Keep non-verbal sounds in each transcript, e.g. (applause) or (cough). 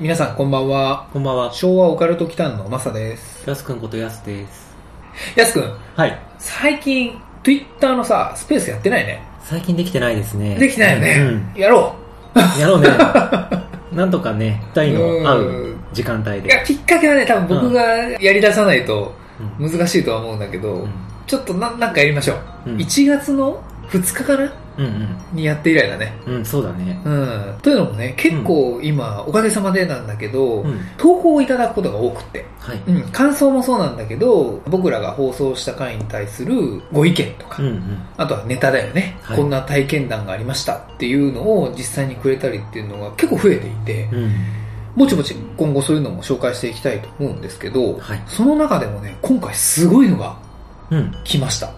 皆さんこんばんは。こんばんは。昭和オカルト祈間のマサです。やすくんことやすです。やすくん、はい。最近、Twitter のさ、スペースやってないね。最近できてないですね。できてないよね。うん。やろやろうね。(laughs) なんとかね、二人うんの会う時間帯う。いや、で。きっかけはね、多分僕がやり出さないとうん難しいとは思うんだけど、うんちょっとななんかやりましょう。うん1月の2日かなうんにやって以来だね。うん。うん、そうだね。うん。というのもね、結構今、おかげさまでなんだけど、うん。投稿をいただくことが多くて、はい。うん、感想もそうなんだけど、僕らが放送した回に対するご意見とか、うんうん。あとはネタだよね、はいこんな体験談がありましたっていうのを実際にくれたりっていうのが結構増えていて、うん。ぼちぼち今後そういうのも紹介していきたいと思うんですけど、はい。その中でもね、今回すごいのがうん。来ました。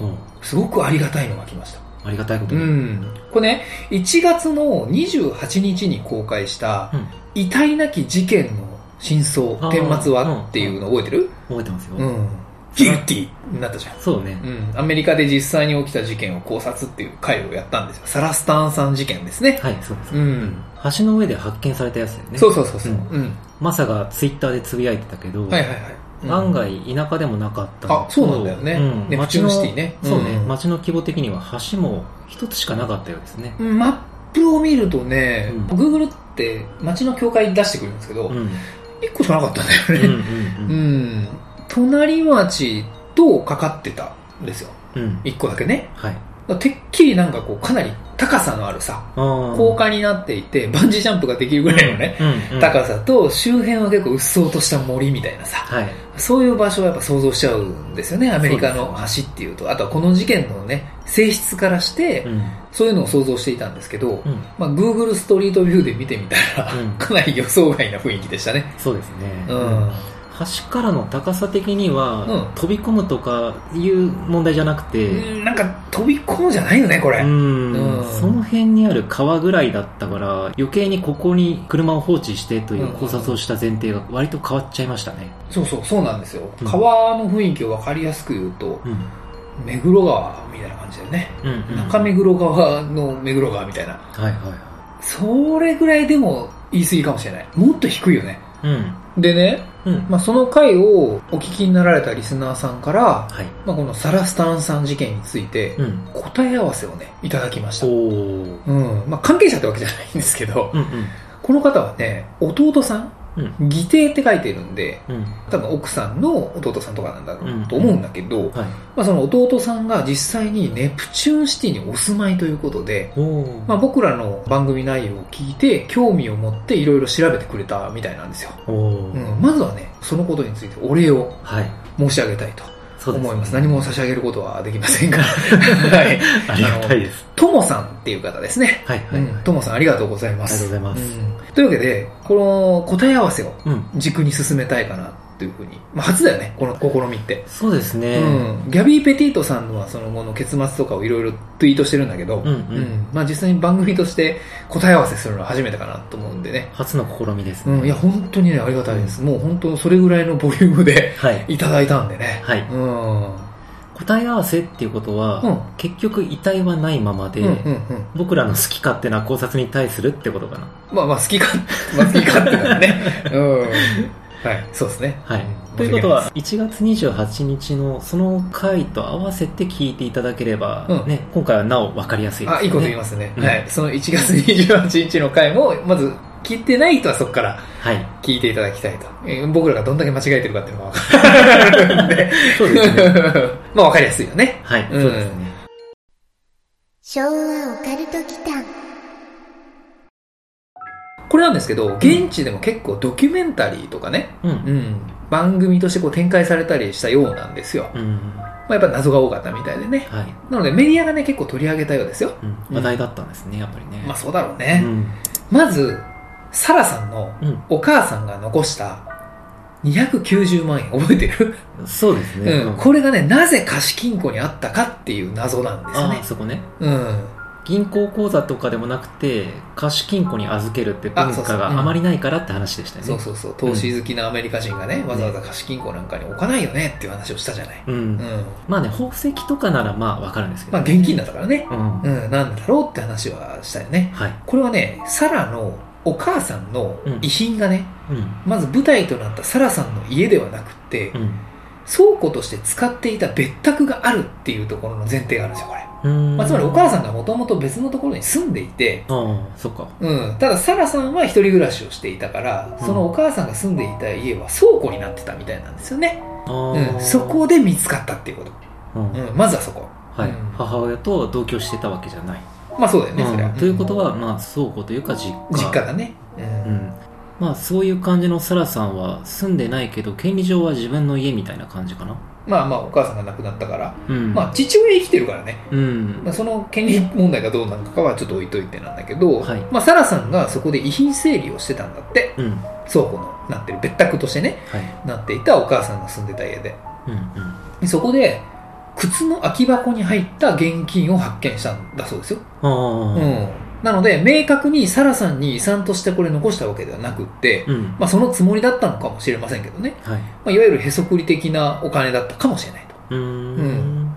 おすごくありがたいのが来ました。ありがたいことに。うん。これね、1月の28日に公開した、うん遺体なき事件の真相、顛末はっていうの覚えてる？覚えてますよ。うん。ギルティになったじゃん。そうね。うん、アメリカで実際に起きた事件を考察っていう回をやったんですよ。サラスタンさん事件ですね。はい、そうです。うん。橋の上で発見されたやつだよね。そうそうそうそう。ううん。マサがツイッターでつぶやいてたけど、はいはいはい。うん案外田舎でもなかったあそうなんだよねうんネプチューンシティねそうね、うん街の規模的には橋も一つしかなかったようですね。うんマップを見るとね、うん Google って街の境界出してくるんですけど、うん。うん1個しかなかったんだよね。うんううんん。隣町とかかってたんですよ。うん。うん。1個だけね。はい。てっきりなんかこう、かなり高さのあるさ。高架になっていて、バンジージャンプができるぐらいのね、うんうん。高さと周辺は結構うっそうとした森みたいなさ、はい。そういう場所をやっぱ想像しちゃうんですよね、アメリカの橋っていうと。あとはこの事件のね、性質からして、うん。そういうのを想像していたんですけど、うん。まあ、Google ストリートビューで見てみたら、うんかなり予想外な雰囲気でしたね。そうですね。うん。橋からの高さ的には、うん飛び込むとかいう問題じゃなくて、うんなんか飛び込むじゃないよね、これ。うんうんその辺にある川ぐらいだったから余計にここに車を放置してといううん考察をした前提が割と変わっちゃいましたね。そうそう、そうなんですよ。うん川の雰囲気を分かりやすく言うと、うん。目黒川みたいな感じだよね。うん、うん。中目黒川の目黒川みたいな。はいはいはそれぐらいでも言い過ぎかもしれない。もっと低いよね。い。うん。でね、うん。まあ、その回をお聞きになられたリスナーさんから、はい。まあ、このサラスタンさん事件についてうん。答え合わせをね、いただきました。うん。まあ、関係者ってわけじゃないんですけど、うんうん。この方はね、弟さんうん。義弟って書いてるんで、うん。多分奥さんの弟さんとかなんだろうと思うんだけど、はい。まあ、その弟さんが実際にネプチューンシティにお住まいということで。まあ、僕らの番組内容を聞いて興味を持っていろいろ調べてくれたみたいなんですよ。おうー。ん、まずはね、そのことについてお礼をはい。申し上げたいとそうです、思います。何も差し上げることはできませんが。(laughs) はい。ありがたいです。ともさんっていう方ですね。はいはい。うん。ともさんありがとうございまありがとうす。ございます。うんというわけで、この答え合わせをうん。軸に進めたいかなっていうふうに。まあ、初だよね、この試みって。そうですね。うん。ギャビー・ペティートさんのはその後の結末とかをいろいろツイートしてるんだけど、うんうんまあ実際に番組として答え合わせするのは初めてかなと思うんでね。初の試みですね。うん。いや、本当にね、ありがたいです。もう本当それぐらいのボリュームではい。いただいたんでね。はい。うん。答え合わせっていうことは、うん結局遺体はないままで、うんうんうん。僕らの好き勝手な考察に対するってことかな。まあまあ好きか、まあ好きかっていうのはね。(laughs) うん。はい、そうですね。はいうん。ということは、1月28日のその回と合わせて聞いていただければ、うんね、今回はなお分かりやすいです、ね。あ、いいこと言いますね。うんはい。その1月28日の回も、まず聞いてない人はそこからはい。聞いていただきたいと。えー僕らがどんだけ間違えてるかっていうのが分かるんで。(laughs) そうですね。(laughs) まあ分かりやすいよね。はい。うんそうですね。昭和オカルト祈間これなんですけど、現地でも結構ドキュメンタリーとかね、うん。うん、番組としてこう展開されたりしたようなんですよ。うん。まあ、やっぱ謎が多かったみたいでね。はい、なのでメディアがね、結構取り上げたようですよ。うん、話題だったんですねやっぱりねまあそうだろうね。うんまず、サラさんのうんお母さんが残した290万円覚えてる、そうですね、うん、これがね、なぜ貸金庫にあったかっていう謎なんですよねあ。そこねうん。銀行口座とかでもなくて貸金庫に預けるって文化があまりないからって話でしたよね。そうそうそう。投資好きなアメリカ人がね、わざわざ貸金庫なんかに置かないよねっていう話をしたじゃない。うん。うん。まあね宝石とかならまあわかるんですけど、まあ現金だったからね。うん、うん、なんだろうって話はしたよね。はい、これはね、サラのお母さんの遺品がね、うん。まず舞台となったサラさんの家ではなくって、うん倉庫として使っていた別宅があるっていうところの前提があるんですよ、これ。うん。まあ、つまりお母さんがもともと別のところに住んでいて、ああそっか。うん、ただサラさんは一人暮らしをしていたから、そのお母さんが住んでいた家は倉庫になってたみたいなんですよね。あうん、ーそこで見つかったっていうこと。うん。うん、まずはそこ。はい。うん。母親と同居してたわけじゃない、まあそうだよね、それは。うん。ということは、まあ、倉庫というか実家。実家だね。うん。うんまあそういう感じのサラさんは住んでないけど権利上は自分の家みたいな感じかな。まあまあお母さんが亡くなったから、うん。まあ父親生きてるからね、うん。まあ、その権利問題がどうなのかはちょっと置いといてなんだけど、はい。まあ、サラさんがそこで遺品整理をしてたんだって。うん。倉庫のなってる別宅としてね。はい。なっていたお母さんが住んでた家で。うんうん。でそこで靴の空き箱に入った現金を発見したんだそうですよ、ああうん、なので明確にサラさんに遺産としてこれ残したわけではなくって、うん。まあ、そのつもりだったのかもしれませんけどね、はい。まあ、いわゆるへそくり的なお金だったかもしれないと。うーん。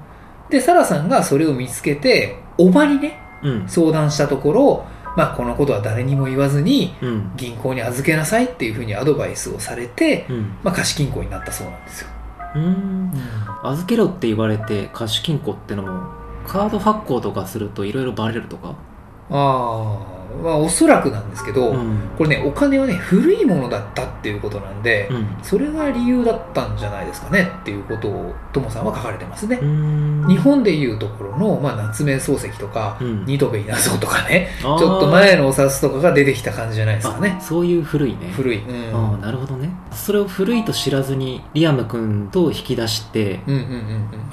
でサラさんがそれを見つけておばにねうん。相談したところ、まあ、このことは誰にも言わずにうん。銀行に預けなさいっていうふうにアドバイスをされて、うん。まあ、貸金庫になったそうなんですよ、うん。預けろって言われて貸金庫ってのもカード発行とかするといろいろバレるとか？ああまあおそらくなんですけど、うん。これねお金はね古いものだったっていうことなんで、うん。それが理由だったんじゃないですかねっていうことをともさんは書かれてますね、うん。日本でいうところの、まあ、夏目漱石とか、うん。ニトベ稲造とかねちょっと前のお札とかが出てきた感じじゃないですかね。そういう古いね。古い、うん、ああなるほどね。それを古いと知らずにリアム君と引き出してうんうんうんうん。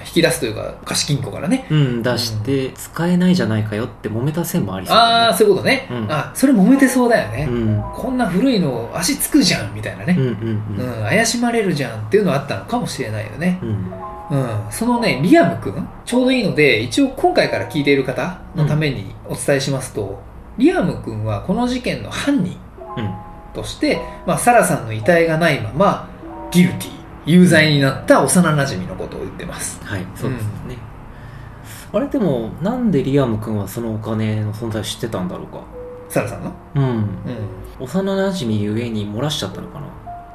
引き出すというか貸金庫からね。うん出して使えないじゃないかよって揉めた線もありそうだね。ああそういうことね、うん。あそれ揉めてそうだよね、うん。こんな古いの足つくじゃんみたいなね、うんうんうん。怪しまれるじゃんっていうのはあったのかもしれないよね、うん。うん、そのねリアム君？ちょうどいいので一応今回から聞いている方のためにお伝えしますと、リアム君はこの事件の犯人うん。として、まあ、サラさんの遺体がないままギルティ有罪になった幼馴染のことを言ってます。はいそうですね、あれでもなんでリアム君はそのお金の存在を知ってたんだろうか？サラさんの？うん。うん。幼馴染ゆえに漏らしちゃったのかな。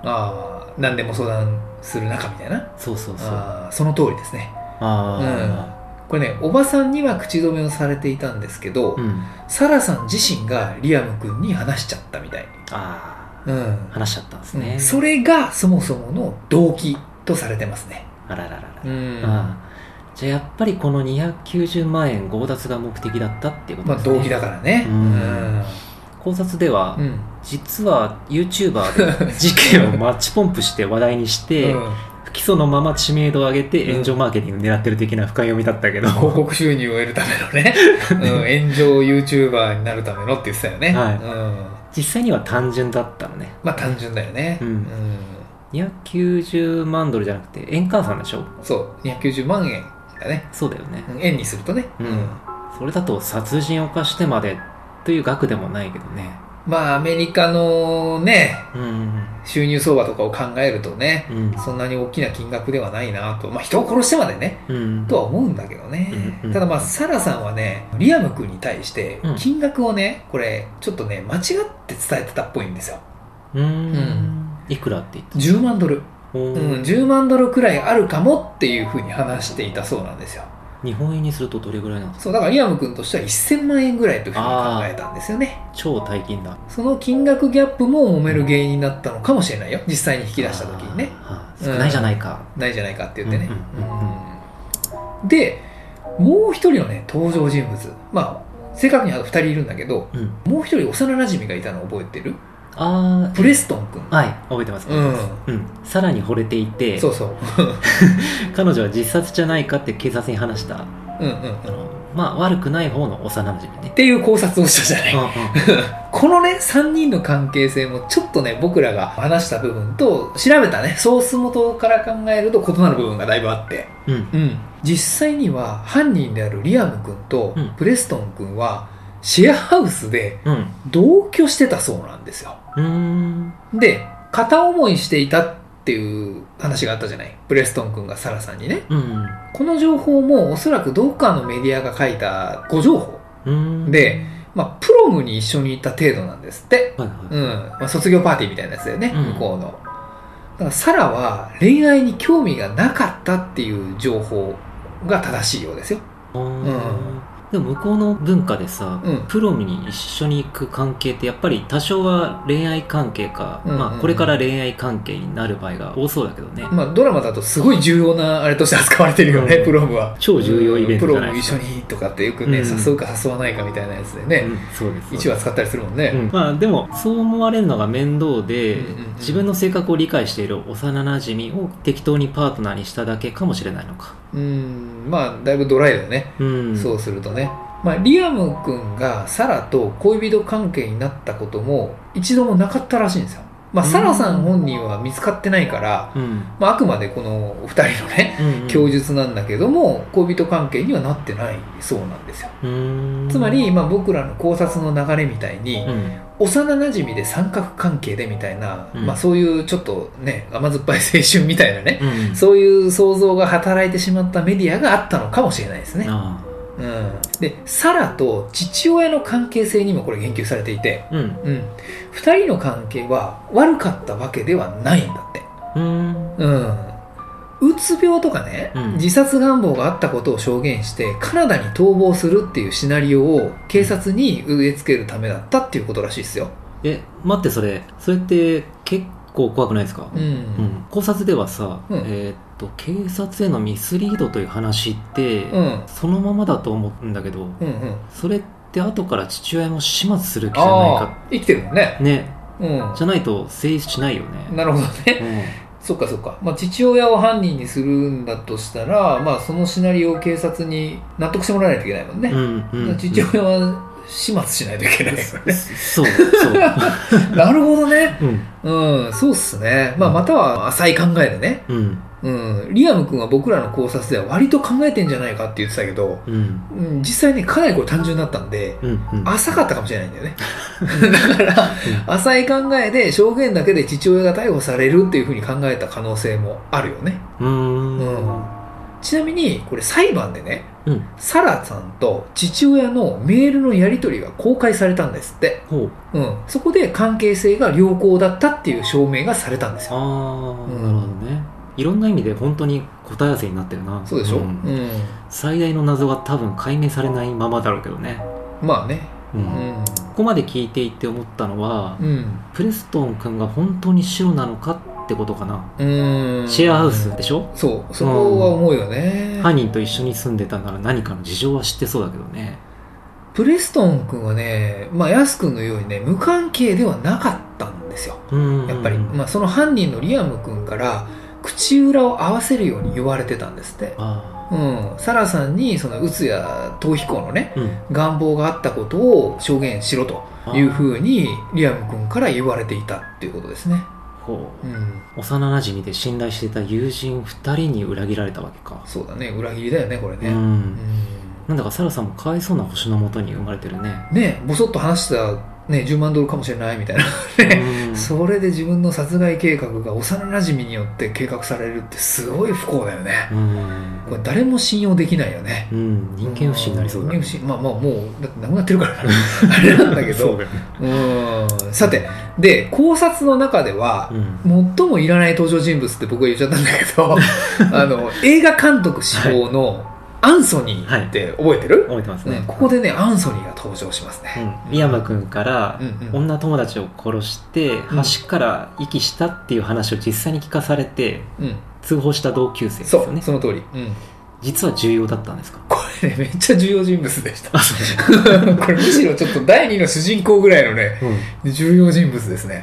ああ何でも相談する仲みたいな？そうそうそう。ああーその通りですね。あこれねおばさんには口止めをされていたんですけど、うん、サラさん自身がリアム君に話しちゃったみたい、あうん。あ話しちゃったんですね、それがそもそもの動機とされてますね、あらららら。うん。ああじゃあやっぱりこの290万円強奪が目的だったっていうことまあ、ですね、動機だからね。うん。考察では、うん。実は YouTuber で (laughs) 事件をマッチポンプして話題にして、うん。不起訴のまま知名度を上げて炎上マーケティング狙ってる的な深読みだったけど、広告収入を得るためのね、(laughs) うん、炎上 YouTuber になるためのって言ってたよね、はい。うん、実際には単純だったのね。まあ単純だよね、うん。290万ドルじゃなくて円換算でしょ？そう。290万円だね。そうだよね。うん円にするとね、うん。それだと殺人を犯してまでという額でもないけどね。まあアメリカのねうん。収入相場とかを考えるとねうん。そんなに大きな金額ではないなと。まあ人を殺してまでねうん。とは思うんだけどね、うん。うん。ただまあサラさんはねリアム君に対してうん。金額をねこれちょっとね間違って伝えてたっぽいんですよ。うーん。うん。いくらって言った10万ドル、10万ドルくらいあるかもっていうふうに話していたそうなんですよ。日本円にするとどれぐらいなんですか？そうだからリアム君としては1000万円ぐらいというふうに考えたんですよね。超大金だ。その金額ギャップも揉める原因になったのかもしれないよ。実際に引き出した時にね。はあ少ないじゃないか、ないじゃないかって言ってね、うんうんうん。うん。でもう一人のね登場人物。まあ正確には2人いるんだけどうん。もう一人幼馴染がいたの覚えてる？ああプレストン君。はい。覚えてます、うん。うん、さらに惚れていて。そうそう。(laughs) 彼女は自殺じゃないかって警察に話した。うんうんうん。あのまあ悪くない方の幼馴染ね。っていう考察をしたじゃない、(laughs) このね3人の関係性もちょっとね僕らが話した部分と調べたねソース元から考えると異なる部分がだいぶあって。うん。うん。実際には犯人であるリアム君とうん。プレストン君はシェアハウスでうん。同居してたそうなんですよ。うーん。で片思いしていたっていう話があったじゃない？プレストン君がサラさんにね。うん。この情報もおそらくどっかのメディアが書いた誤情報。うん。でまあプロムに一緒に行った程度なんですって。はいはい。うん、まあ、卒業パーティーみたいなやつだよね、うん。向こうの。だからサラは恋愛に興味がなかったっていう情報が正しいようですよ。あーでも向こうの文化でさ、うん。プロムに一緒に行く関係ってやっぱり多少は恋愛関係か、うんうんまあ、これから恋愛関係になる場合が多そうだけどね、まあドラマだとすごい重要なあれとして扱われてるよね、うん。プロムは。超重要イベントじゃないですか。プロム一緒にとかってよくね、うん。誘うか誘わないかみたいなやつでね、うん、そうです。一話使ったりするもんね、うん。まあでもそう思われるのが面倒で、うんうんうん。自分の性格を理解している幼なじみを適当にパートナーにしただけかもしれないのかうんまあだいぶドライだよね、うん。そうするとね。まあ、リアム君がサラと恋人関係になったことも一度もなかったらしいんですよ。まあ、うん。サラさん本人は見つかってないから、うん。まあ、あくまでこの二人のね、うん供述なんだけども、恋人関係にはなってないそうなんですよ。うん。つまり、まあ、僕らの考察の流れみたいに、うん。幼馴染で三角関係でみたいな、うん。まあ、そういうちょっとね、甘酸っぱい青春みたいなね、うん。そういう想像が働いてしまったメディアがあったのかもしれないですね。あうん、でサラと父親の関係性にもこれ言及されていて、あうん。うん、2人の関係は悪かったわけではないんだって、うん。うん、うつ病とかね、うん。自殺願望があったことを証言してカナダに逃亡するっていうシナリオを警察に植え付けるためだったっていうことらしいですよ、え待ってそれそれって結構怖くないですか？うん。うん。考察ではさ、うん。えーっと警察へのミスリードという話って、うん。そのままだと思うんだけどうんうん。それって後から父親も始末する気じゃないか。生きてるもんね。ね。うん。じゃないと成立しないよね。なるほどね。そっかそっか、まあ、父親を犯人にするんだとしたら、まあ、そのシナリオを警察に納得してもらわないといけないもんね、うんうんうん。父親は始末しないといけないからね。そうそう。(laughs) なるほどね。うん。うんそうっすね、まあ、または浅い考えでね、うんうん、リアム君は僕らの考察では割と考えてんじゃないかって言ってたけど、うん。うん、実際ねかなりこれ単純だったんでうんうん。浅かったかもしれないんだよね。(laughs) だから浅い考えで証言だけで父親が逮捕されるっていうふうに考えた可能性もあるよね。うーん。うん。ちなみにこれ裁判でねうん。サラさんと父親のメールのやり取りが公開されたんですって、ほう。うん、そこで関係性が良好だったっていう証明がされたんですああ、よなるほどねいろんな意味で本当に答え合わせになってるな。そうでしょ、ん。うん。最大の謎が多分解明されないままだろうけどね。まあね。うん。うん。ここまで聞いていて思ったのは、うん。プレストン君が本当にシロなのかってことかな、うん。シェアハウスでしょ、そう。そこは思うよね、犯人と一緒に住んでたなら何かの事情は知ってそうだけどね。プレストン君はねまあヤス君のようにね無関係ではなかったんですよ。うん。やっぱり、まあ、その犯人のリアム君から口裏を合わせるように言われてたんですって、あうん、サラさんにそのうつや逃避行のねあうん。願望があったことを証言しろというふうにリアム君から言われていたっていうことですね、ほう。うん、幼なじみで信頼していた友人2人に裏切られたわけか。そうだね。裏切りだよねこれね、ううん。んなんだかサラさんもかわいそうな星のもとに生まれてるね。ねボソッと話した、ね、10万ドルかもしれないみたいな。うん。(laughs) それで自分の殺害計画が幼なじみによって計画されるってすごい不幸だよね。うん。これ誰も信用できないよね。うん。人間不信になりそうだ人間不信。まあまあもうだって亡くなってるから。(laughs) あれなんだけど。そうん。さてで考察の中ではうん。最もいらない登場人物って僕が言っちゃったんだけど (laughs) あの映画監督志望のアンソニーって覚えてる、覚えてますね、うんここでねアンソニーが登場しますうね、ん、リアム君からうんうん。女友達を殺してうん。橋から遺棄したっていう話を実際に聞かされてうん。通報した同級生ですそよね。うその通り、うん、実は重要だったんですか？これねめっちゃ重要人物でした。(laughs) これむしろちょっと第二の主人公ぐらいのねうん。重要人物ですね。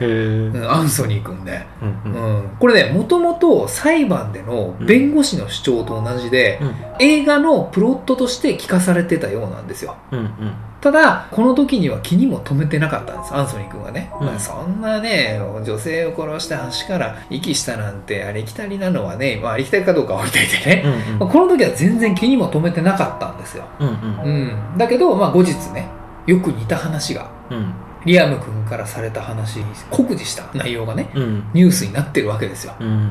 アンソニー君ね、うんうん。うん、これねもともと裁判での弁護士の主張と同じで、うん。映画のプロットとして聞かされてたようなんですよ。うんうんただこの時には気にも留めてなかったんです。アンソニー君はね、うん。まあ、そんなね女性を殺して橋から息したなんてありきたりなのはね、まあ、ありきたりかどうかは置いといてね、うんまあこの時は全然気にも留めてなかったんですよ、うんうん。うん、だけど、まあ、後日ねよく似た話がうん。リアム君からされた話に酷似した内容がねうん。ニュースになってるわけですよ。うん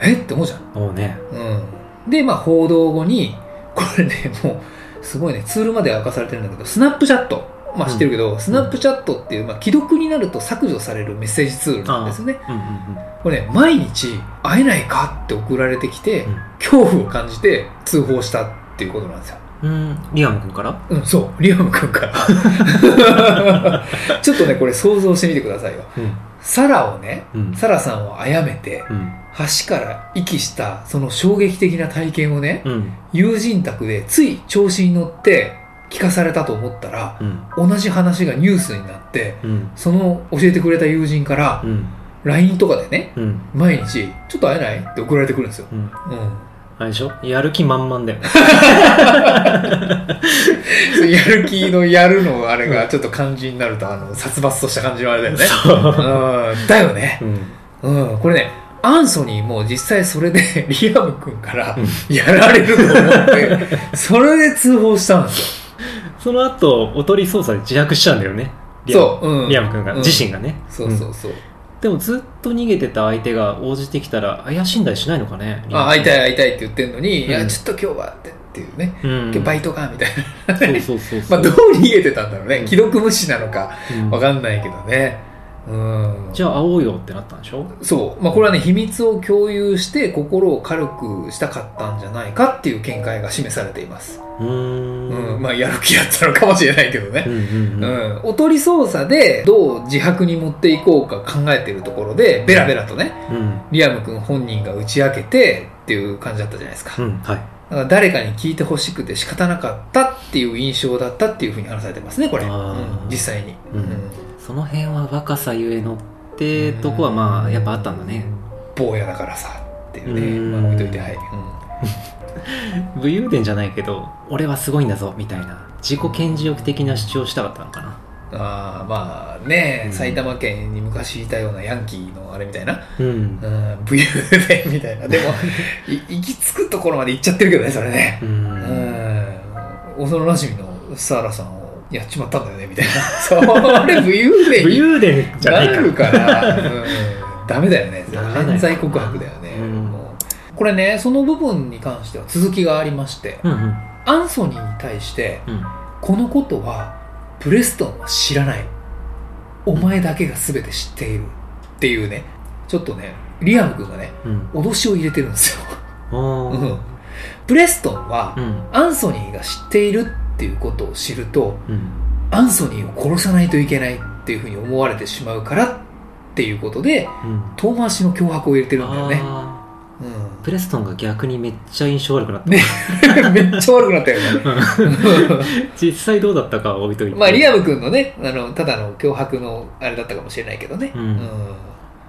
え？って思うじゃん。ね。うん、で、まあ、報道後に、これね、もう、すごいね、ツールまでは明かされてるんだけど、スナップチャット、まあ知ってるけど、スナップチャットっていう、まあ、既読になると削除されるメッセージツールなんですよね。うんうんこれね、毎日会えないかって送られてきて、うん。恐怖を感じて通報したっていうことなんですよ。うん。うんリアム君から？うん、そう、リアム君から。(laughs) ちょっとね、これ想像してみてくださいよ。うん。サラをね、うん。サラさんを殺めて、うん橋から息したその衝撃的な体験をね、うん。友人宅でつい調子に乗って聞かされたと思ったらうん。同じ話がニュースになってうん。その教えてくれた友人からうん。LINE とかでねうん。毎日「ちょっと会えない?」って送られてくるんですよ、うん。うん、あれでしょ？やる気満々だよね。(laughs) やる気のやるのあれがちょっと漢字になるとあの殺伐とした感じのあれだよね。だよね。うん。うん。これねアンソニーも実際それで (laughs) リアム君からうん。やられると思って (laughs) それで通報したんですよ。その後おとり捜査で自白したんだよね。リアム。そう、うん、リアム君が、うん。自身がね。そうそうそう、でもずっと逃げてた相手が応じてきたら怪しんだりしないのかね。あ会いたいい、会いたいって言ってんのに、いやうんちょっと今日はってっていうね、うん、バイトかみたいなそうそうそう。(laughs) まあどう逃げてたんだろうね。うん。既読無視なのかうん。わかんないけどねうん。じゃあ会おうよってなったんでしょ？そう、まあ、これはね秘密を共有して心を軽くしたかったんじゃないかっていう見解が示されています、うーうん。んまあやる気だったのかもしれないけどね。うんうんううん。ん、おとり捜査でどう自白に持っていこうか考えてるところでベラベラとねうん。リアム君本人が打ち明けてっていう感じだったじゃないですか。うん。はい。だから誰かに聞いてほしくて仕方なかったっていう印象だったっていうふうに話されてますねこれ、うん。実際に、うんその辺は若さゆえのってとこはまあやっぱあったんだね。坊やだからさっていうね。うん。まあ、置いといてはい、(laughs) 武勇伝じゃないけど俺はすごいんだぞみたいな。自己顕示欲的な主張したかったのかな。ああまあね、うん。埼玉県に昔いたようなヤンキーのあれみたいな、うん。うん、武勇伝みたいな。でも (laughs) い行き着くところまで行っちゃってるけどねそれね。ううん。ん幼なじみのサラさんをやっちまったんだよねみたいな。(laughs) それ武勇伝武に勇伝じゃないかなるから、(laughs) うん、ダメだよね。犯罪告白だよね、うん。もう。これねその部分に関しては続きがありましてうんうん。アンソニーに対してうん。このことはプレストンは知らない。お前だけが全て知っている。っていうね。ちょっとねリアム君がねうん。脅しを入れてるんですよ、うん。プレストンはうん。アンソニーが知っているっていうことを知るとうん。アンソニーを殺さないといけないっていうふうに思われてしまうからっていうことでうん。遠回しの脅迫を入れてるんだよね、うプレストンが逆にめっちゃ印象悪くなった、ね。ん、(laughs) めっちゃ悪くなったよね。(laughs) 実際どうだったかは置いといて。まあリアム君のねあのただの脅迫のあれだったかもしれないけどね、うん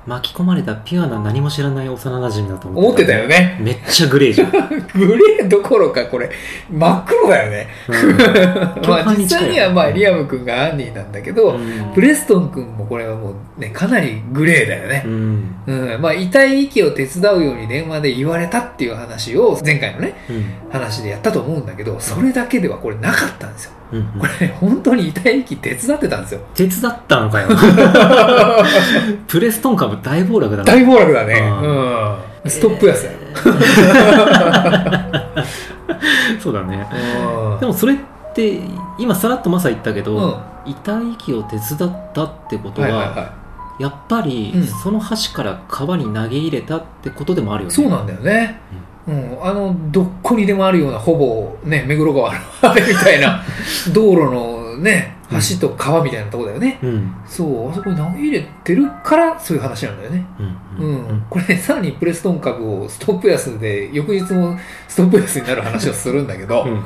巻き込まれたピュアな何も知らない幼馴染だと思思ってたよね。めっちゃグレーじゃん、(laughs) グレーどころかこれ真っ黒だよね。うん。まあ実際にはまあリアム君がアンニーなんだけど、うん。プレストン君もこれはもうねかなりグレーだよね。う、ん。うん。まあ、遺体遺棄を手伝うように電話で言われたっていう話を前回のねうん。話でやったと思うんだけどそれだけではこれなかったんですようんこれね本当に遺体遺棄手伝ってたんですよ。手伝ったのかよ。(laughs) プレストン株大暴落だな。大暴落だね。あうん。ストップ安だよ、(laughs) そうだね。うん。でもそれって今さらっとマサ言ったけど、うん。遺体遺棄を手伝ったってことは,、はいはいはやっぱり、うん。その橋から川に投げ入れたってことでもあるよね。いそうなんだよね、うん、あのどっこにでもあるようなほぼね目黒川のあれみたいな (laughs) 道路のね橋と川みたいなとこだよね、うん。そう。あそこに投げ入れてるからそういう話なんだよね。うんうん、これねさらにプレストン株をストップ安で翌日もストップ安になる話をするんだけど、うん。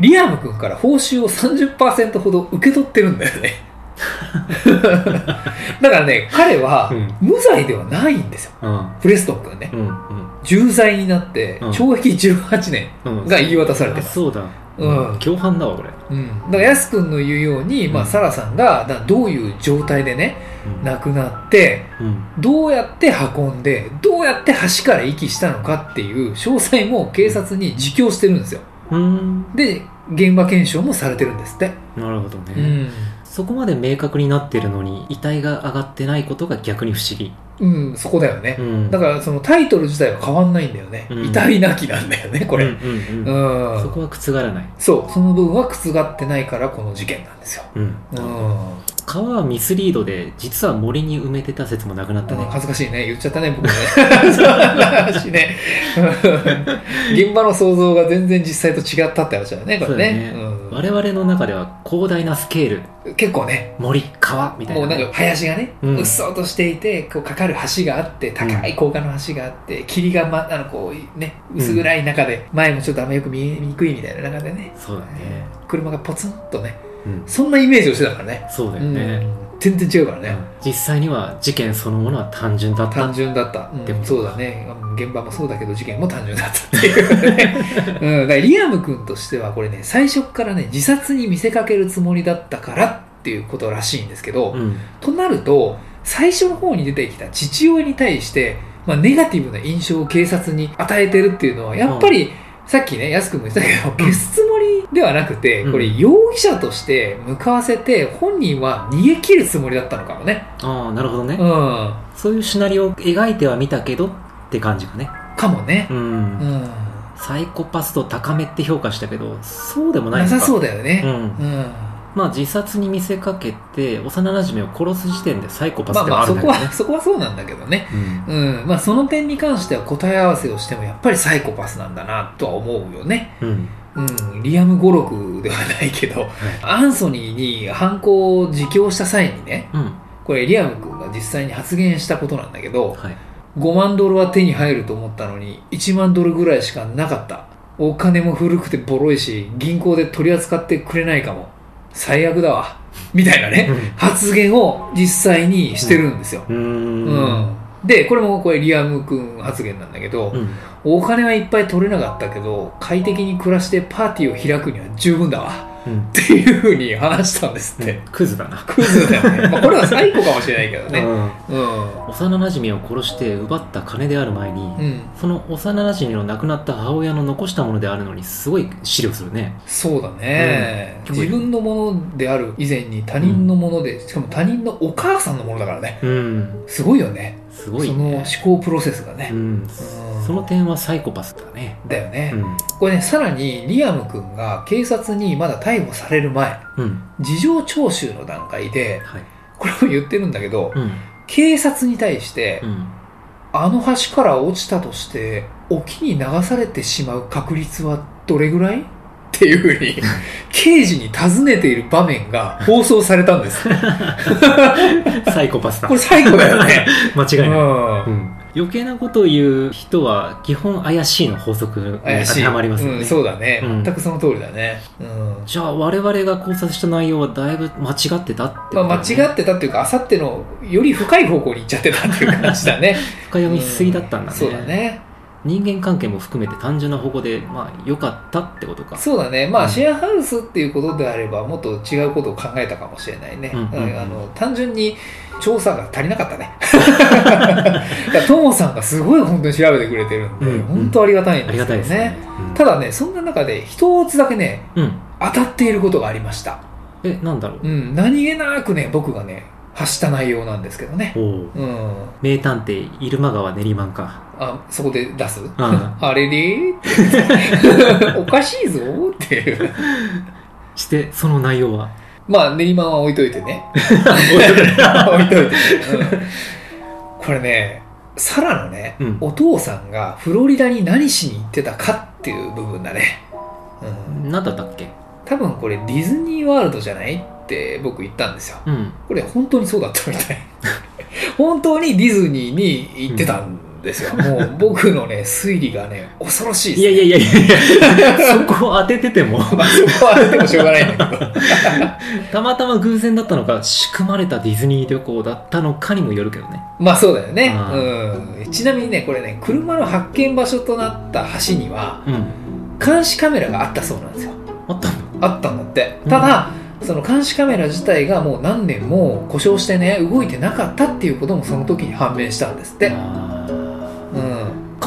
リアム君から報酬を30%ほど受け取ってるんだよね。(laughs) だからね彼はうん。無罪ではないんですよ。うん。プレストン君ね。うん重罪になってうん。懲役18年うん。が言い渡されてます、あそうだ。うん。共犯だわこれ。うん、だからやす君の言うように、まあ、うんサラさんがだどういう状態でねうん。亡くなってうん。どうやって運んでどうやって橋から遺棄したのかっていう詳細も警察に自供してるんですよ。うん。で現場検証もされてるんですって、なるほどね、うんそこまで明確になってるのに遺体が上がってないことが逆に不思議、うん、そこだよね、うん。だからそのタイトル自体は変わんないんだよね、うん。痛いなきなんだよねこれ、うんうんうん。うん。そこは覆らない、そうその部分は覆ってないからこの事件なんですよ、うん、うん川はミスリードで実は森に埋めてた説もなくなったね、恥ずかしいね。言っちゃったね僕ね。(laughs) 話ね。(laughs) 現場の想像が全然実際と違ったって話だよねこれね。そうだね。我々の中では広大なスケール。うん結構ね。森川みたいなね、もうなんか林がね、うん。うっそうとしていてこうかかる橋があって高い高架の橋があって霧が、ま、あのこうね薄暗い中で前もちょっとあんまよく見えにくいみたいな中でね。そうだね、車がポツンとねうん、そんなイメージをしてたからね。そうだよね、うん。全然違うからね、うん。実際には事件そのものは単純だった。単純だった、うん。でも。そうだね。うん現場もそうだけど事件も単純だったっていうね、(laughs) うん、だからリアム君としてはこれね最初からね自殺に見せかけるつもりだったからっていうことらしいんですけど、うん。となると最初の方に出てきた父親に対して、まあ、ネガティブな印象を警察に与えてるっていうのはやっぱり、さっきね、安くも言ってたけど、消すつもりではなくて、うんこれ容疑者として向かわせて、本人は逃げ切るつもりだったのかもね。ああなるほどね、うん。そういうシナリオを描いてはみたけどって感じかねかもねう。ん、うん。サイコパス度高めって評価したけどそうでもないのかなさそうだよね。うんうん。まあ自殺に見せかけて幼馴染を殺す時点でサイコパスでまあまあ、そこは、はあるんだけどね、(laughs) そこはそうなんだけどね。うんうん。まあ、その点に関しては答え合わせをしても、やっぱりサイコパスなんだな、とは思うよね。うんうん。リアム語録ではないけど、アンソニーに犯行を自供した際にね、うんこれリアム君が実際に発言したことなんだけど、はい5万ドルは手に入ると思ったのに、1万ドルぐらいしかなかった。お金も古くてボロいし、銀行で取り扱ってくれないかも。最悪だわ。みたいなね、うん発言を実際にしてるんですよ。うーんうん。で、これもこれリアム君発言なんだけど、うんお金はいっぱい取れなかったけど、快適に暮らしてパーティーを開くには十分だわ。うんっていうふうに話したんですって。クズだな、クズだよね。まあこれは最高かもしれないけどね。うんうん。幼馴染を殺して奪った金である前に、うん。その幼馴染の亡くなった母親の残したものであるのにすごい資料するねそうだね、うん自分のものである以前に他人のもので、しかも他人のお母さんのものだからね。うんすごいよね。すごいその思ね考プロセスがね。うんその点はサイコパスだね。だよね、うん。これね、さらにリアム君が警察にまだ逮捕される前、うん。事情聴取の段階で、はい。これも言ってるんだけど、うん。警察に対して、うん。あの橋から落ちたとして、沖に流されてしまう確率はどれぐらい？っていうふうに、(laughs) 刑事に尋ねている場面が放送されたんです。(laughs) サイコパスだ。これ最後だよね。(laughs) 間違いない、うん。うん余計なことを言う人は基本怪しいの法則に。当てはまりますよね、うん、そうだね、うん全くその通りだね。うん。じゃあ我々が考察した内容はだいぶ間違ってたってまあ、間違ってたっていうか、あさってのより深い方向に行っちゃってたっていう感じだね。(laughs) 深読みしすぎだったんだね,、そうだね。人間関係も含めて単純な方向でまあ良かったってことかそうだね。まあ、うんシェアハウスっていうことであれば、もっと違うことを考えたかもしれないね。うんうんうんあの単純に調査が足りなかったね。だからトモさんがすごい本当に調べてくれてるんで、うんうん本当ありがたいんあですよね。りがたいですね、うんただね、そんな中で一つだけね、うん当たっていることがありました。えなんだろう、うん、何気なくね、僕がね、発した内容なんですけどね。おううん。名探偵入間川練馬かあ、そこで出す、ん (laughs) あれれっておかしいぞっていう。してその内容は？まあ、練馬は置いといてね。(laughs) (laughs) 置いといて、ねうんこれね、サラのね、うんお父さんがフロリダに何しに行ってたかっていう部分だね。うん、何だったっけ？多分これディズニーワールドじゃないって僕言ったんですよ。うんこれ本当にそうだったみたい。(laughs) 本当にディズニーに行ってたんですよ。もう僕のね、推理がね、恐ろしいです、いやいやいやいやいや (laughs) そこを当ててても、まあ、そこはあってもしょうがないんだけど。(laughs) たまたま偶然だったのか、仕組まれたディズニー旅行だったのかにもよるけどね。まあそうだよね。あうん。ちなみにね、これね、車の発見場所となった橋には、うん。監視カメラがあったそうなんですよ。あったの？あったんだって。ただ、その監視カメラ自体がもう何年も故障してね、動いてなかったっていうこともその時に判明したんですって。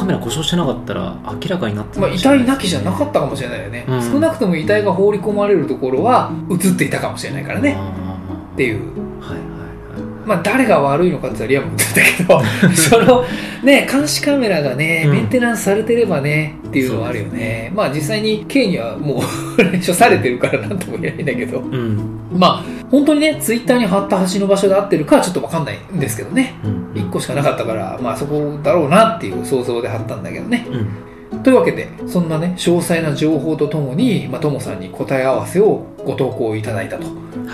カメラ故障してなかったら明らかになってたまあ、遺体なきじゃなかったかもしれないよね、うん。少なくとも遺体が放り込まれるところは映っていたかもしれないからね。あっていう。はい。まあ誰が悪いのかって言ったらリアム言ってたけど (laughs) そのね監視カメラがねうん。メンテナンスされてればねっていうのはあるよね。まあ実際に K にはもう (laughs) 処されてるからなんとも言えないんだけど。うん。まあ本当にねツイッターに貼った橋の場所で合ってるかはちょっと分かんないんですけどね。うん。1個しかなかったからまあそこだろうなっていう想像で貼ったんだけどね。うん。というわけでそんなね詳細な情報とともに、まあ、ともさんに答え合わせをご投稿いただいたと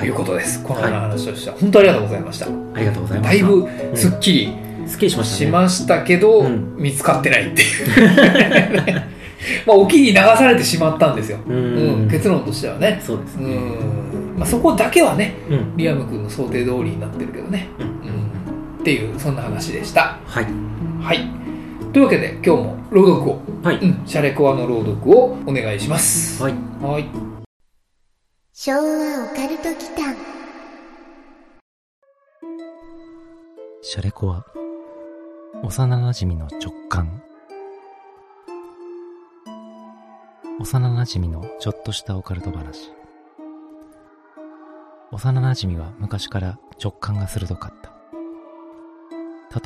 い。うことです、このような話としては、本当ありがとうございました。ありがとうございました。だいぶすっきりすっきりしましたね。しましたけど、うん。見つかってないっていう。(laughs) まあ沖に流されてしまったんですよ、ううん。ん。結論としてはね。うそうですね。ん、まあ、そこだけはねうん。リアム君の想定通りになってるけどね、うん。うん、っていうそんな話でした。はい。はいというわけで今日も朗読をはい。うん、シャレコアの朗読をお願いします。はい。はい。昭和オカルト祈間シャレコは、幼馴染の直感。幼馴染のちょっとしたオカルト話。幼馴染は昔から直感が鋭かった。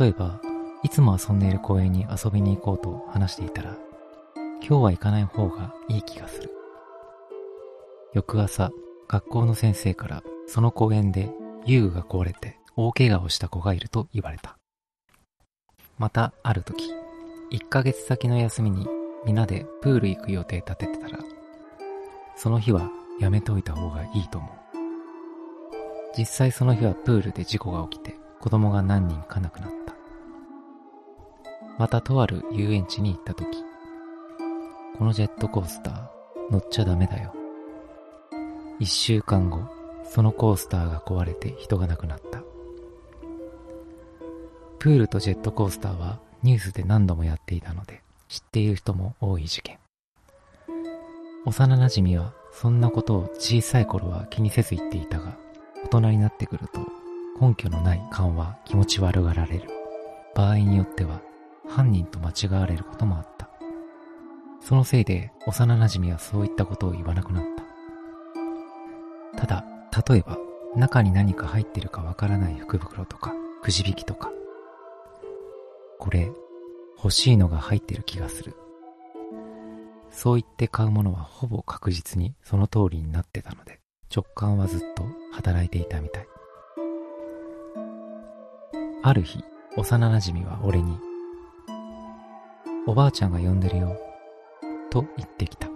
例えば、いつも遊んでいる公園に遊びに行こうと話していたら、今日は行かない方がいい気がする。翌朝、学校の先生からその公園で遊具が壊れて大怪我をした子がいると言われた。また、ある時、1ヶ月先の休みに皆でプール行く予定立ててたら、その日はやめといた方がいいと思う。実際その日はプールで事故が起きて子供が何人か亡くなった。またとある遊園地に行った時、このジェットコースター乗っちゃダメだよ。一週間後、そのコースターが壊れて人が亡くなった。プールとジェットコースターはニュースで何度もやっていたので知っている人も多い事件。幼馴染はそんなことを小さい頃は気にせず言っていたが、大人になってくると根拠のない勘は気持ち悪がられる。場合によっては犯人と間違われることもあった。そのせいで幼馴染はそういったことを言わなくなった。ただ、例えば中に何か入ってるかわからない福袋とかくじ引きとか。これ、欲しいのが入ってる気がする。そう言って買うものはほぼ確実にその通りになってたので、直感はずっと働いていたみたい。ある日、幼馴染は俺に、おばあちゃんが呼んでるよ、と言ってきた。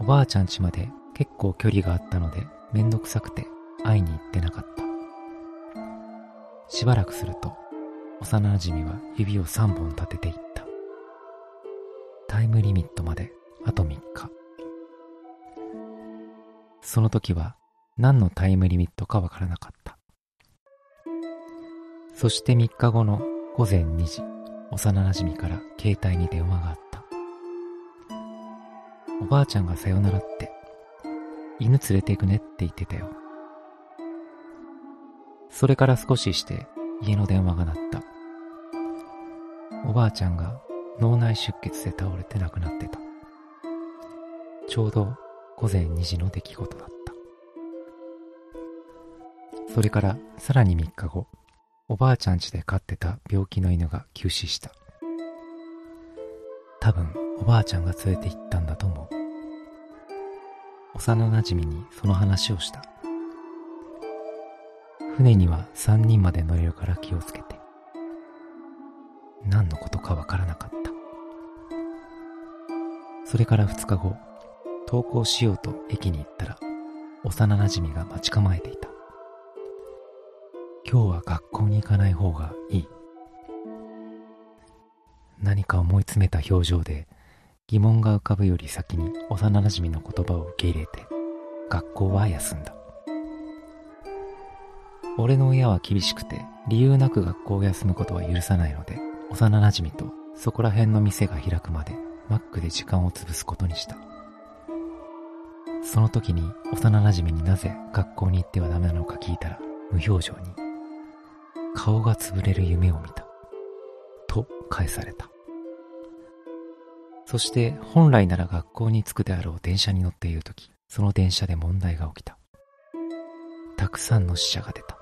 おばあちゃん家まで結構距離があったのでめんどくさくて会いに行ってなかった。しばらくすると、幼馴染は指を3本立てていった。タイムリミットまであと3日。その時は何のタイムリミットかわからなかった。そして3日後の午前2時、幼馴染から携帯に電話があった。おばあちゃんがさよならって、犬連れて行くねって言ってたよ。それから少しして家の電話が鳴った。おばあちゃんが脳内出血で倒れて亡くなってた。ちょうど午前2時の出来事だった。それからさらに3日後、おばあちゃん家で飼ってた病気の犬が急死した。多分おばあちゃんが連れて行ったんだと思う。幼馴染にその話をした。船には3人まで乗れるから気をつけて。何のことかわからなかった。それから2日後、登校しようと駅に行ったら、幼馴染が待ち構えていた。今日は学校に行かない方がいい。何か思い詰めた表情で疑問が浮かぶより先に幼馴染の言葉を受け入れて学校は休んだ。俺の親は厳しくて理由なく学校を休むことは許さないので幼馴染とそこら辺の店が開くまでマックで時間を潰すことにした。その時に幼馴染になぜ学校に行ってはダメなのか聞いたら無表情に。顔が潰れる夢を見た。と返された。そして本来なら学校に着くであろう電車に乗っている時その電車で問題が起きた。たくさんの死者が出た。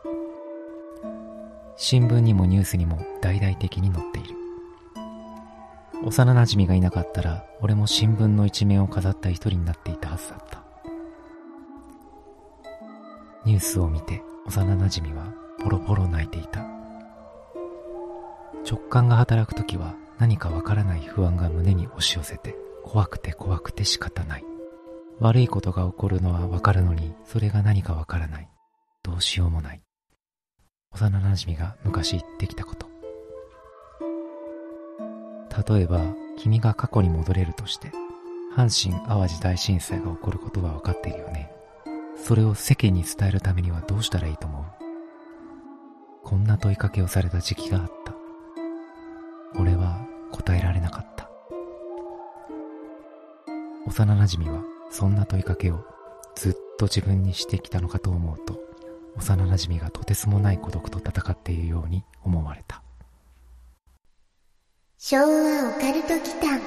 新聞にもニュースにも大々的に載っている。幼馴染がいなかったら俺も新聞の一面を飾った一人になっていたはずだった。ニュースを見て幼馴染はボロボロ泣いていた。直感が働く時は何かわからない不安が胸に押し寄せて怖くて怖くて仕方ない。悪いことが起こるのはわかるのにそれが何かわからない。どうしようもない。幼馴染が昔言ってきたこと。例えば君が過去に戻れるとして阪神・淡路大震災が起こることは分かっているよね。それを世間に伝えるためにはどうしたらいいと思う？こんな問いかけをされた時期があった俺は答えられなかった幼馴染はそんな問いかけをずっと自分にしてきたのかと思うと幼馴染がとてつもない孤独と戦っているように思われた昭和オカルト期間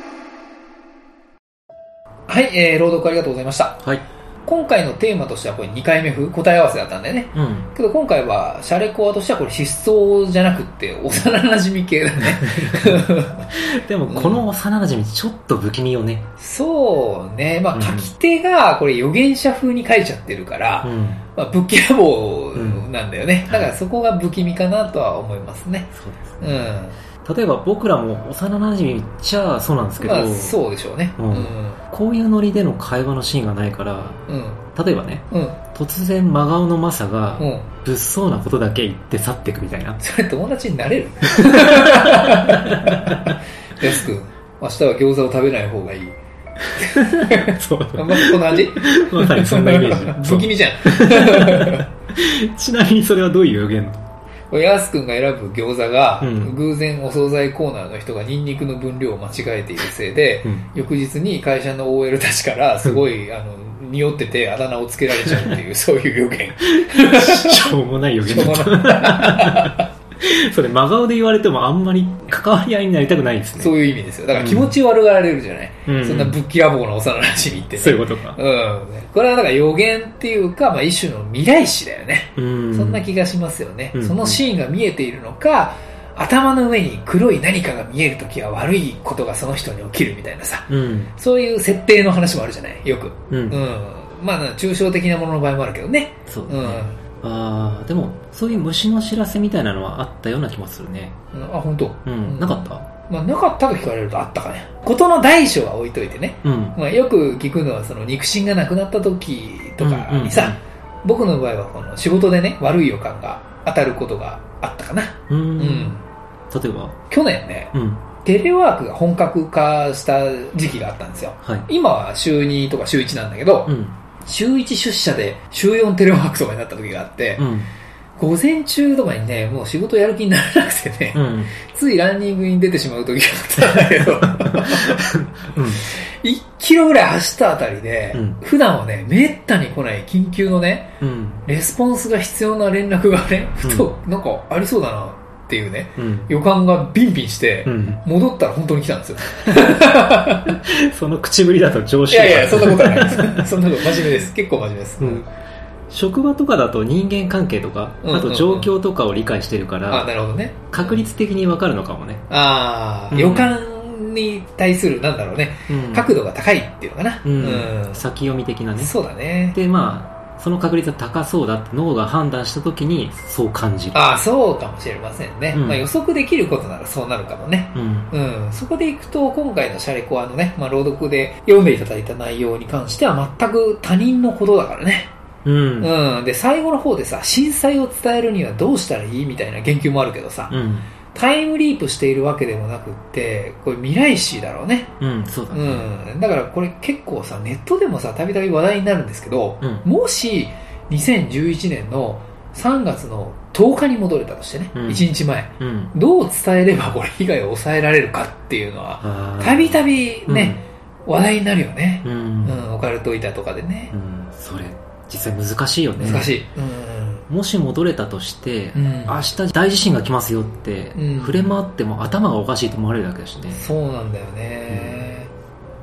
はい、えー、朗読ありがとうございました。はい。今回のテーマとしてはこれ2回目風答え合わせだったんだよね。うん。けど今回はシャレコアとしてはこれ失踪じゃなくって幼馴染系だね。(laughs) でも、この幼馴染ちょっと不気味よね。そうね。まうんあ書き手がこれ預言者風に書いちゃってるから、うん。まあ武器野望なんだよね。だからそこが不気味かなとは思いますね。そうですね。うん。例えば僕らも幼馴染っちゃそうなんですけど、まあそうでしょうね。ううんん。こういうノリでの会話のシーンがないから、うん。例えばね、うん。突然真顔のマサがう、ん。物騒なことだけ言って去っていくみたいな。それ友達になれる？(laughs) やすくん、明日は餃子を食べない方がいい。そう。まあ、こんな感じまさにそんなイメージ。(laughs) 不気味じゃん。(laughs) ちなみにそれはどういう予言これやすくんが選ぶ餃子が、うん。偶然お惣菜コーナーの人がニンニクの分量を間違えているせいで、うん。翌日に会社の OL たちからすごい、あの匂っててあだ名をつけられちゃうっていうそういう予言。(laughs) しょうもない予言だっしょうもた。(laughs) それ真顔で言われてもあんまり関わり合いになりたくないですね。そういう意味ですよ。だから気持ち悪がられるじゃない、うん。そんなぶっきらぼうな幼馴染ってねそう。いうことか。うん、これはだから予言っていうか、まあ、一種の未来史だよね、うん。そんな気がしますよね、うん。そのシーンが見えているのか頭の上に黒い何かが見えるときは悪いことがその人に起きるみたいなさ。うん。そういう設定の話もあるじゃない？よく。うん。うん。まあ抽象的なものの場合もあるけどね。うん、そうだね。ああ、でも、そういう虫の知らせみたいなのはあったような気もするね。うんあ本当うん。なかった？まあ、なかったと聞かれるとあったかねことの大小は置いといてね、うん。まあ、よく聞くのはその肉親がなくなった時とかにさ、僕の場合はこの仕事でね悪い予感が当たることがあったかなうん。う。うんん例えば？去年ねうん。テレワークが本格化した時期があったんですよはい。今は週2とか週1なんだけど、うん。週1出社で週4テレワークとかになった時があって、うん。午前中とかにねもう仕事やる気にならなくてね、うん。ついランニングに出てしまう時があったんだけどうん。1キロぐらい走ったあたりで、うん普段はねめったに来ない緊急のねうん。レスポンスが必要な連絡がねふとなんかありそうだなっていうねうん。予感がビンビンして、うん。戻ったら本当に来たんですよ (laughs) その口ぶりだと常い識やいやそんなことはないですそんなこと真面目です結構真面目です、うん職場とかだと人間関係とか、うんうんうん。あと状況とかを理解してるかあら、なるほどね。確率的にわかるのかもね。ああ、うん。予感に対するなんだろうね。うん。角度が高いっていうのかな。うん。うん。先読み的なね。そうだね。で、まあ、その確率が高そうだって脳が判断したときに、そう感じる。ああそうかもしれませんね、うん。まあ、予測できることならそうなるかもね。うん。うん、そこでいくと今回のシャレコアのね、まあ、朗読で読んでいただいた内容に関しては全く他人のことだからね、うん。うん、で最後の方でさ震災を伝えるにはどうしたらいいみたいな言及もあるけどさうん。タイムリープしているわけでもなくって、これ未来史だろうね。うん、そうだうね。ん。だからこれ結構さ、ネットでもさ、たびたび話題になるんですけど、うん。もし2011年の3月の10日に戻れたとしてね、うん1日前、うん。どう伝えればこれ被害を抑えられるかっていうのは、たびたびね、話題になるよね。うん。オカルト板とかでねう。ん。それ、実際難しいよね。難しい。もし戻れたとして、うん。うん明日大地震が来ますよって、うん触れ回っても頭がおかしいと思われるわけだしね。そうなんだよね。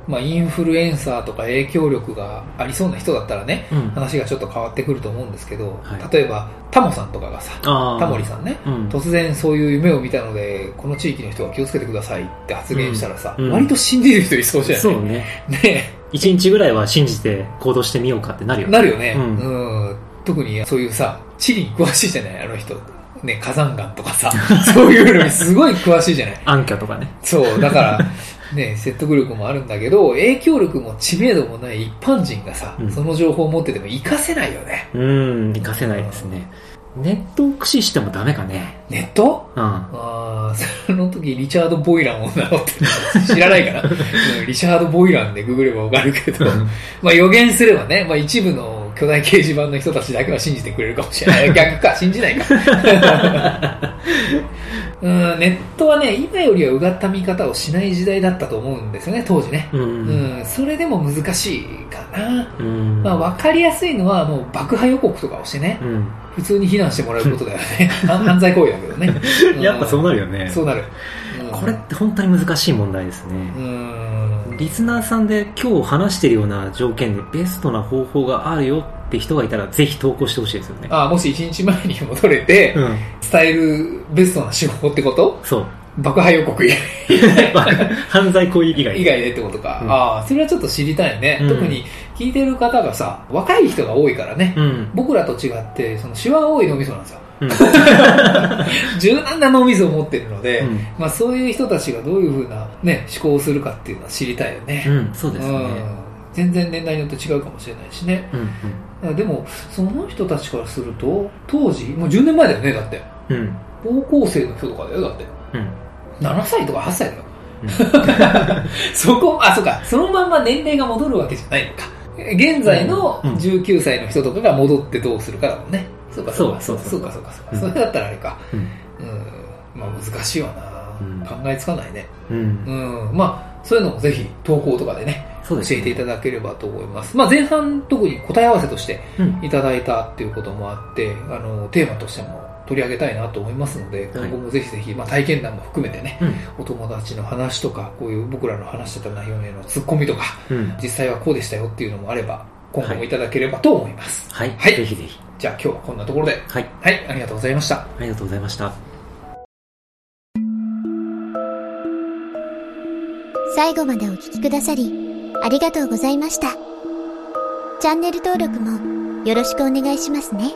まあ、インフルエンサーとか影響力がありそうな人だったらね、うん。話がちょっと変わってくると思うんですけど、はい例えば、タモさんとかがさ。タモリさんね、うん。突然そういう夢を見たので、この地域の人は気をつけてくださいって発言したらさ、うんうん割と信じる人いそうじゃない？そうね。ね一日ぐらいは信じて行動してみようかってなるよね。なるよね、ううんん。特にそういうさ、地理に詳しいじゃない、あの人。ね、火山岩とかさ、(laughs) そういうのにすごい詳しいじゃない？暗渠とかね。そう、だから、(laughs) ね、説得力もあるんだけど、影響力も知名度もない一般人がさ、うんその情報を持ってても活かせないよね。うん、活かせないですね。ネットを駆使してもダメかね。ネット？うん。ああ、その時リチャード・ボイランを名乗って知らないかな、(laughs) うんリチャード・ボイランでググればわかるけど、まあ予言すればね、まあ一部の巨大掲示板の人たちだけは信じてくれるかもしれない。逆か、信じないか。(laughs) うん、ネットはね、今よりはうがった見方をしない時代だったと思うんですよね、当時ね。う。うんん、それでも難しいかな。うん。まあ分かりやすいのは、もう爆破予告とかをしてね、うん。普通に避難してもらうことだよね。(laughs) 犯犯罪行為だけどね。んやっぱそうなるよね。そうなる。うんこれって本当に難しい問題ですね。うん。リスナーさんで今日話してるような条件でベストな方法があるよって人がいたらぜひ投稿してほしいですよね。あもし1日前に戻れて、うん。伝えるベストな手法ってこと？そう。爆破予告以 (laughs) 犯罪行為以外。以外でってことか。うんああ、それはちょっと知りたいね。うん特に聞いてる方がさ、若い人が多いからね。うん。僕らと違って、そのシワが多い脳みそなんですよ。うん。(laughs) 柔軟な脳みそを持ってるので、うんまあそういう人たちがどういうふうなね、思考をするかっていうのは知りたいよね。うん、そうですね。うん全然年代によって違うかもしれないしね。うん。でも、その人たちからすると、当時、もう10年前だよね、だって。うん。うん。高校生の人とかだよ、だって。うん。7歳とか8歳だよ。(laughs) そこ、あ、そうか、そのまんま年齢が戻るわけじゃないのか。現在のうん19歳の人とかが戻ってどうするかだもんね。そうか、そうか、そうそううそか、そうか、そうか。うんそれだったらあれか。うん。うん。まあ難しいわうんな。考えつかないね。うん。うん。まあ、そういうのもぜひ投稿とかでね教えていただければと思います。まあ前半特に答え合わせとしてうん。いただいたっていうこともあって、あの、テーマとしても取り上げたいなと思いますので、今後もぜひぜひ、まあ体験談も含めてね、うん。お友達の話とか、こういう僕らの話してた内容へのツッコミとか、うん。実際はこうでしたよっていうのもあれば、今後もいただければと思います。はい。はいぜひぜひ。じゃあ今日はこんなところで、はい。はい、ありがとうございました。ありがとうございました。最後までお聞きくださり、ありがとうございました。チャンネル登録もよろしくお願いしますね。